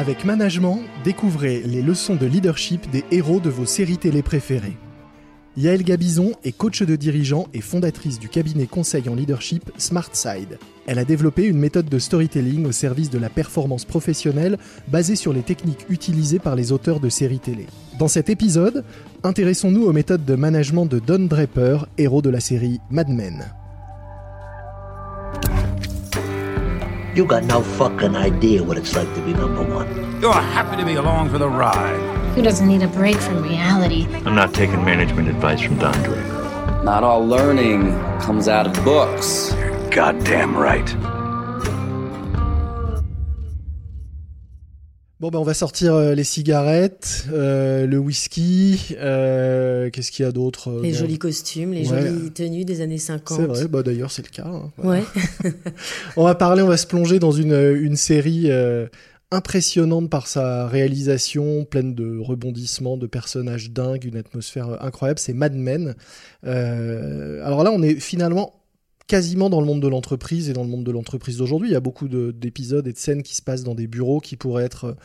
Avec Management, découvrez les leçons de leadership des héros de vos séries télé préférées. Yael Gabizon est coach de dirigeant et fondatrice du cabinet conseil en leadership SmartSide. Elle a développé une méthode de storytelling au service de la performance professionnelle basée sur les techniques utilisées par les auteurs de séries télé. Dans cet épisode, intéressons-nous aux méthodes de management de Don Draper, héros de la série Mad Men. You got no fucking idea what it's like to be number one. You're happy to be along for the ride. Who doesn't need a break from reality? I'm not taking management advice from Don Draper. Not all learning comes out of books. You're goddamn right. Bon, ben on va sortir euh, les cigarettes, euh, le whisky, euh, qu'est-ce qu'il y a d'autre Les bon, jolis costumes, les Ouais. jolies tenues des années 50. C'est vrai, bah d'ailleurs c'est le cas. hein. Ouais. On va parler, on va se plonger dans une, une série euh, impressionnante par sa réalisation, pleine de rebondissements, de personnages dingues, une atmosphère incroyable. C'est Mad Men. Alors là, on est finalement quasiment dans le monde de l'entreprise et dans le monde de l'entreprise d'aujourd'hui. Il y a beaucoup de- d'épisodes et de scènes qui se passent dans des bureaux qui pourraient être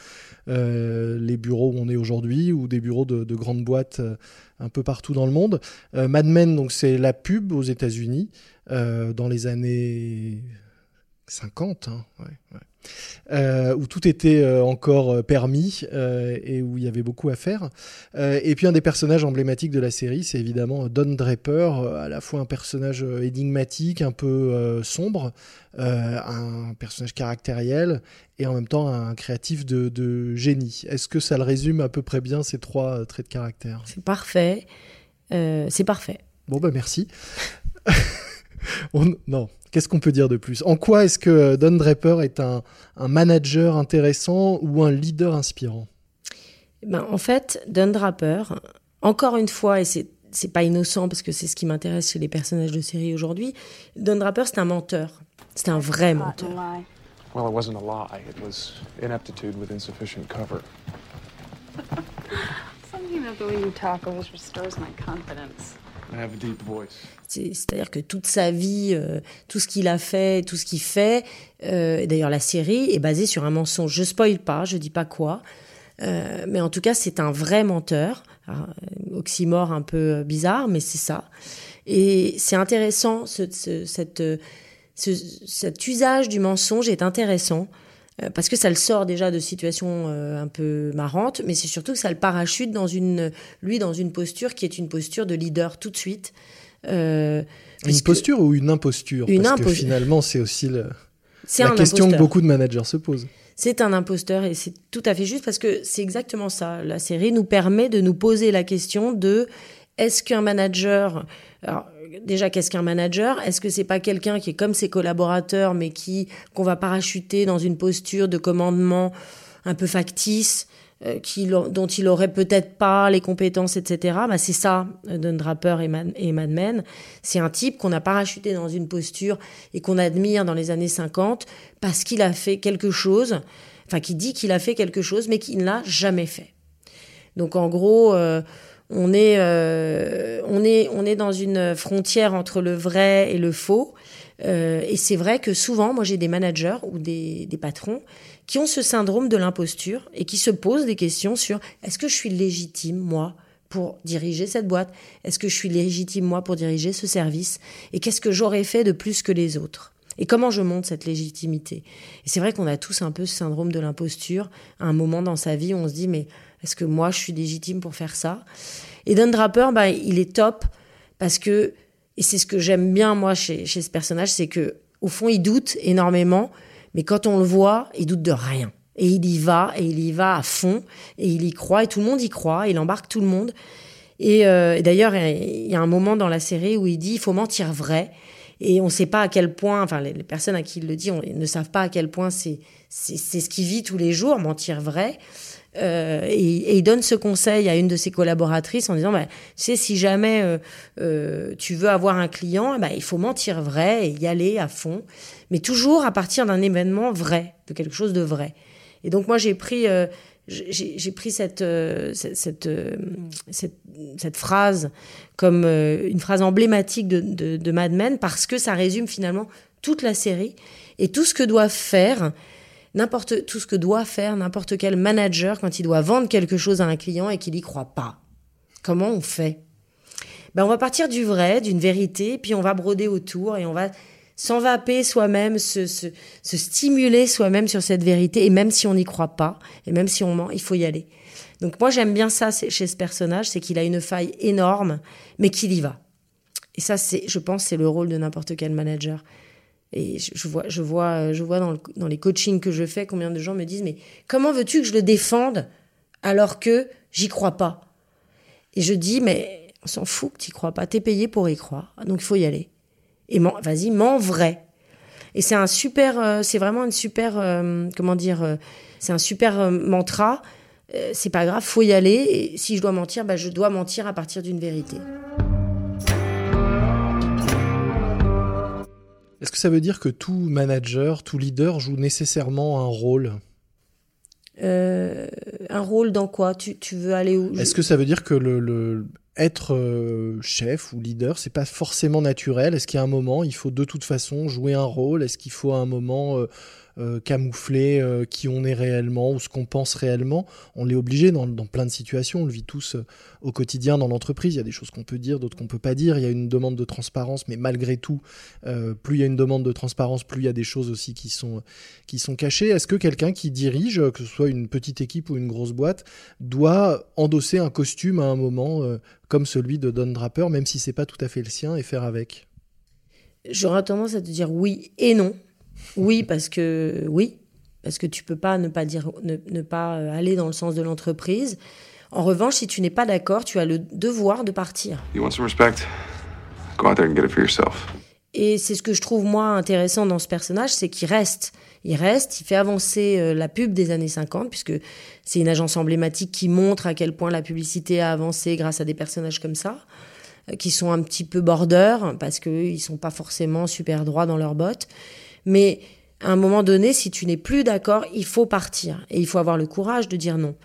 euh, les bureaux où on est aujourd'hui ou des bureaux de, de grandes boîtes euh, un peu partout dans le monde. Euh, Mad Men, donc c'est la pub aux États-Unis dans les années 50, hein, ouais, ouais. Euh, où tout était euh, encore euh, permis et où il y avait beaucoup à faire. Et puis un des personnages emblématiques de la série, c'est évidemment Don Draper, à la fois un personnage énigmatique, un peu sombre, un personnage caractériel et en même temps un créatif de, de génie. Est-ce que ça le résume à peu près bien ces trois traits de caractère? C'est parfait. Euh, c'est parfait. Bon bah merci. On- non, qu'est-ce qu'on peut dire de plus? En quoi est-ce que Don Draper est un, un manager intéressant ou un leader inspirant? Ben, en fait, Don Draper, encore une fois, et c'est c'est pas innocent parce que c'est ce qui m'intéresse chez les personnages de série aujourd'hui, Don Draper, c'est un menteur. C'est un vrai menteur. Well, it wasn't a lie. It was ineptitude with insufficient cover. Something about the way you talk always restores my confidence. C'est-à-dire que toute sa vie, euh, tout ce qu'il a fait, tout ce qu'il fait, euh, d'ailleurs la série est basée sur un mensonge. Je spoil pas, je dis pas quoi, euh, mais en tout cas c'est un vrai menteur. Alors, euh, oxymore un peu bizarre, mais c'est ça. Et c'est intéressant, cet usage du mensonge est intéressant. Euh, Parce que ça le sort déjà de situations euh, un peu marrantes, mais c'est surtout que ça le parachute dans une, lui dans une posture qui est une posture de leader tout de suite. Euh, Une posture ou une imposture? Une Parce que finalement, c'est aussi le- la question que imposteur. beaucoup de managers se posent. C'est un imposteur et c'est tout à fait juste parce que c'est exactement ça. La série nous permet de nous poser la question de est-ce qu'un manager, alors déjà qu'est-ce qu'un manager? Est-ce que c'est pas quelqu'un qui est comme ses collaborateurs mais qui qu'on va parachuter dans une posture de commandement un peu factice euh, qui, dont il aurait peut-être pas les compétences, etc. Bah, c'est ça, euh, Don Draper et Mad, et Mad Men. C'est un type qu'on a parachuté dans une posture et qu'on admire dans les années 50 parce qu'il a fait quelque chose, enfin, qui dit qu'il a fait quelque chose, mais qu'il ne l'a jamais fait. Donc, en gros, euh, on, est, euh, on, est, on est dans une frontière entre le vrai et le faux. Euh, et c'est vrai que souvent, moi, j'ai des managers ou des, des patrons qui ont ce syndrome de l'imposture et qui se posent des questions sur est-ce que je suis légitime, moi, pour diriger cette boîte? Est-ce que je suis légitime, moi, pour diriger ce service? Et qu'est-ce que j'aurais fait de plus que les autres? Et comment je monte cette légitimité? Et c'est vrai qu'on a tous un peu ce syndrome de l'imposture. À un moment dans sa vie, on se dit mais est-ce que moi je suis légitime pour faire ça Et Don Draper, bah, il est top parce que et c'est ce que j'aime bien moi chez, ce personnage, c'est que au fond il doute énormément, mais quand on le voit, il doute de rien. Et il y va, et il y va à fond, et il y croit, et tout le monde y croit, il embarque tout le monde. Et, euh, et d'ailleurs, il y a un moment dans la série où il dit il faut mentir vrai. Et on ne sait pas à quel point, enfin, les, personnes à qui il le dit ne savent pas à quel point c'est ce qu'il vit tous les jours, mentir vrai. Euh, et, et il donne ce conseil à une de ses collaboratrices en disant bah, Tu sais, si jamais euh, euh, tu veux avoir un client, bah, il faut mentir vrai et y aller à fond, mais toujours à partir d'un événement vrai, de quelque chose de vrai. Et donc, moi, j'ai pris. J'ai pris cette, euh, euh, cette, cette phrase comme euh, une phrase emblématique de, Mad Men parce que ça résume finalement toute la série et tout ce que doivent faire n'importe tout ce que doit faire n'importe quel manager quand il doit vendre quelque chose à un client et qu'il n'y croit pas. Comment on fait? Ben, On va partir du vrai, d'une vérité, puis on va broder autour et on va s'envaper soi-même, se, se, se stimuler soi-même sur cette vérité. Et même si on n'y croit pas, et même si on ment, il faut y aller. Donc moi j'aime bien ça chez ce personnage, c'est qu'il a une faille énorme, mais qu'il y va. Et ça, c'est, je pense, c'est le rôle de n'importe quel manager. Et je, vois, je vois, je vois dans, dans, les coachings que je fais, combien de gens me disent, mais comment veux-tu que je le défende alors que j'y crois pas? Et je dis, mais on s'en fout que tu crois pas, t'es payé pour y croire, donc il faut y aller. Et vas-y, mens vrai. Et c'est un super, euh, c'est vraiment une super, euh, comment dire, euh, c'est un super mantra. c'est pas grave, faut y aller. Et si je dois mentir, bah, je dois mentir à partir d'une vérité. Est-ce que ça veut dire que tout manager, tout leader joue nécessairement un rôle? Un rôle dans quoi? Tu, tu, veux aller où? Est-ce que ça veut dire que le, le être euh, chef ou leader, c'est pas forcément naturel. Est-ce qu'il y a un moment, il faut de toute façon jouer un rôle? Est-ce qu'il faut à un moment euh, euh, camoufler euh, qui on est réellement ou ce qu'on pense réellement. On l'est obligé dans, plein de situations. On le vit tous euh, au quotidien dans l'entreprise. Il y a des choses qu'on peut dire, d'autres qu'on peut pas dire. Il y a une demande de transparence, mais malgré tout, plus il y a une demande de transparence, plus il y a des choses aussi qui sont, qui sont cachées. Est-ce que quelqu'un qui dirige, que ce soit une petite équipe ou une grosse boîte, doit endosser un costume à un moment comme celui de Don Draper, même si c'est pas tout à fait le sien, et faire avec? J'aurais tendance à te dire oui et non. Oui, parce que oui, parce que tu peux pas ne pas dire ne, pas euh, aller dans le sens de l'entreprise. En revanche, si tu n'es pas d'accord, tu as le devoir de partir. Et c'est ce que je trouve moi intéressant dans ce personnage, c'est qu'il reste. Il reste, il fait avancer euh, la pub des années 50, puisque c'est une agence emblématique qui montre à quel point la publicité a avancé grâce à des personnages comme ça, euh, qui sont un petit peu border, parce qu'ils ne sont pas forcément super droits dans leurs bottes. Mais à un moment donné, si tu n'es plus d'accord, il faut partir. Et il faut avoir le courage de dire non.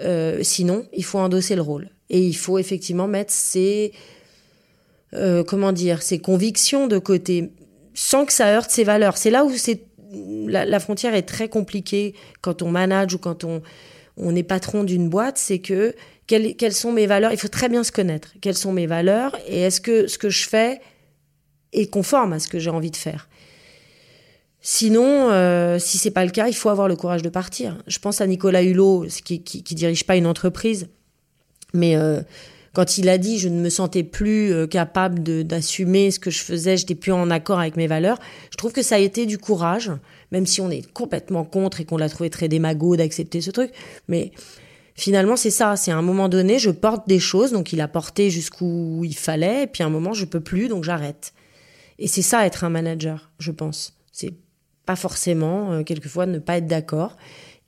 Euh, sinon, il faut endosser le rôle. Et il faut effectivement mettre ses, euh, comment dire, ses convictions de côté, sans que ça heurte ses valeurs. C'est là où c'est la, frontière est très compliquée quand on manage ou quand on, on est patron d'une boîte. C'est que quelles, quelles sont mes valeurs Il faut très bien se connaître. Quelles sont mes valeurs Et est-ce que ce que je fais est conforme à ce que j'ai envie de faire Sinon, euh, si c'est pas le cas, il faut avoir le courage de partir. Je pense à Nicolas Hulot, qui, qui, dirige pas une entreprise, mais euh, quand il a dit je ne me sentais plus euh, capable d'assumer ce que je faisais, j'étais plus en accord avec mes valeurs, je trouve que ça a été du courage, même si on est complètement contre et qu'on l'a trouvé très démago d'accepter ce truc. Mais finalement, c'est ça. C'est à un moment donné, je porte des choses, donc il a porté jusqu'où il fallait, et puis à un moment, je peux plus, donc j'arrête. Et c'est ça être un manager, je pense. C'est pas forcément, euh, quelquefois ne pas être d'accord.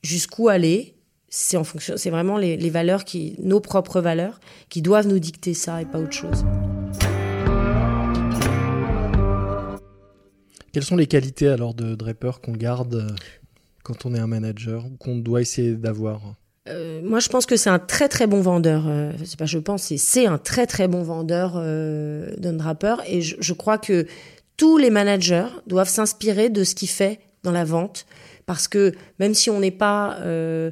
Jusqu'où aller C'est en fonction, c'est vraiment les, les, valeurs qui, nos propres valeurs, qui doivent nous dicter ça et pas autre chose. Quelles sont les qualités alors de Draper qu'on garde euh, quand on est un manager ou qu'on doit essayer d'avoir? Euh, moi, je pense que c'est un très très bon vendeur. Euh, c'est pas je pense, c'est un très très bon vendeur euh, d'un Draper. Et je, je, crois que tous les managers doivent s'inspirer de ce qu'il fait dans la vente, parce que même si on n'est pas euh,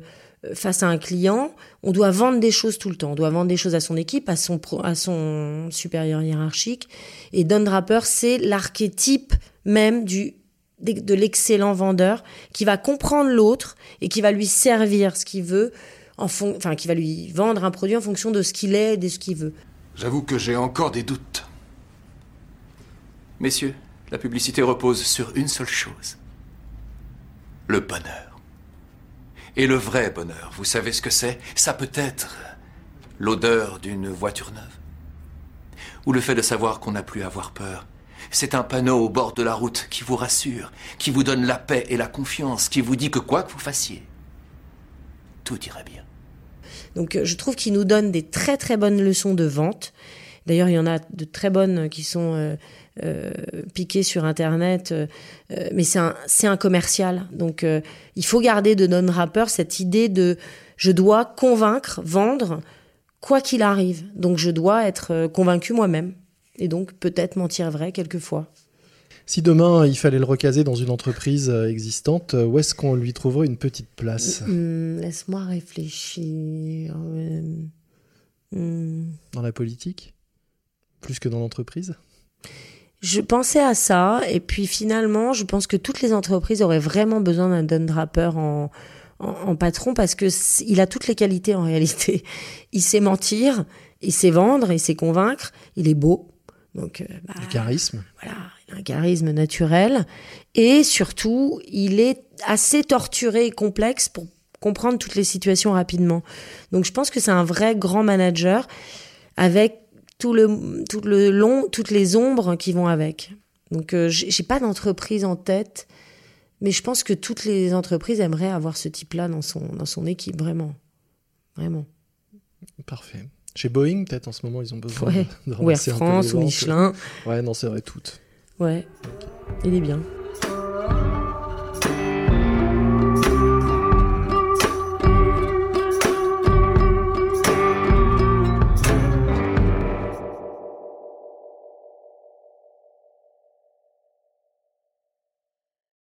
face à un client, on doit vendre des choses tout le temps. On doit vendre des choses à son équipe, à son, supérieur hiérarchique. Et Don Draper, c'est l'archétype même de l'excellent vendeur qui va comprendre l'autre et qui va lui servir ce qu'il veut, en enfin qui va lui vendre un produit en fonction de ce qu'il est et de ce qu'il veut. J'avoue que j'ai encore des doutes. Messieurs, la publicité repose sur une seule chose. Le bonheur. Et le vrai bonheur, vous savez ce que c'est? Ça peut être l'odeur d'une voiture neuve. Ou le fait de savoir qu'on n'a plus à avoir peur. C'est un panneau au bord de la route qui vous rassure, qui vous donne la paix et la confiance, qui vous dit que quoi que vous fassiez, tout ira bien. Donc euh, je trouve qu'il nous donne des très très bonnes leçons de vente. D'ailleurs, il y en a de très bonnes qui sont euh, euh, piqué sur Internet, euh, euh, mais c'est un, un commercial. Donc il faut garder de non-rapper cette idée de je dois convaincre, vendre, quoi qu'il arrive. Donc je dois être convaincu moi-même. Et donc peut-être mentir vrai quelquefois. Si demain il fallait le recaser dans une entreprise existante, où est-ce qu'on lui trouverait une petite place? Hum, Laisse-moi réfléchir. Hum. Dans la politique? Plus que dans l'entreprise? Je pensais à ça, et puis finalement, je pense que toutes les entreprises auraient vraiment besoin d'un Don Draper en, en, en patron parce que il a toutes les qualités en réalité. Il sait mentir, il sait vendre, il sait convaincre, il est beau. Donc, euh, bah, Du charisme voilà, il a un charisme naturel. Et surtout, il est assez torturé et complexe pour comprendre toutes les situations rapidement. Donc je pense que c'est un vrai grand manager avec tout le, tout le long, toutes les ombres qui vont avec. Donc euh, j'ai pas d'entreprise en tête, mais je pense que toutes les entreprises aimeraient avoir ce type-là dans son, dans son équipe, vraiment. Vraiment. Parfait. Chez Boeing, peut-être en ce moment, ils ont besoin Ouais. de, de Ou Air France, ou. Michelin. Ouais, non, c'est vrai, toutes. Ouais, il est bien.